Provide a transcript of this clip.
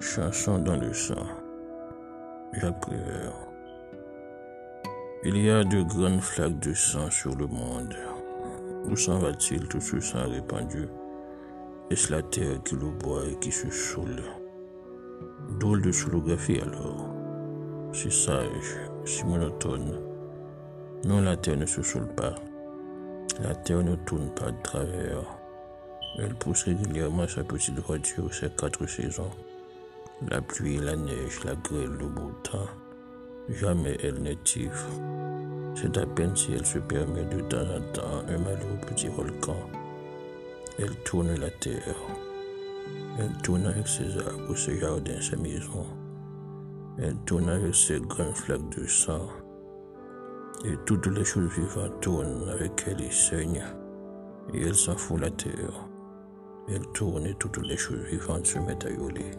Chanson dans le sang. Jacques. Il y a de grandes flaques de sang sur le monde. Où s'en va-t-il tout ce sang répandu? Est-ce la terre qui le boit et qui se saoule? Drôle de solographie alors. Si sage, si monotone. Non, la terre ne se saoule pas. La terre ne tourne pas de travers. Elle pousse régulièrement sa petite voiture ses quatre saisons. La pluie, la neige, la grêle, le beau temps. Jamais elle n'est tive. C'est à peine si elle se permet de temps en temps un malheureux petit volcan. Elle tourne la terre. Elle tourne avec ses arbres, ses jardins, ses maisons. Elle tourne avec ses grandes flaques de sang. Et toutes les choses vivantes tournent avec elle et saignent. Et elle s'en fout la terre. Elle tourne et toutes les choses vivantes se mettent à hurler.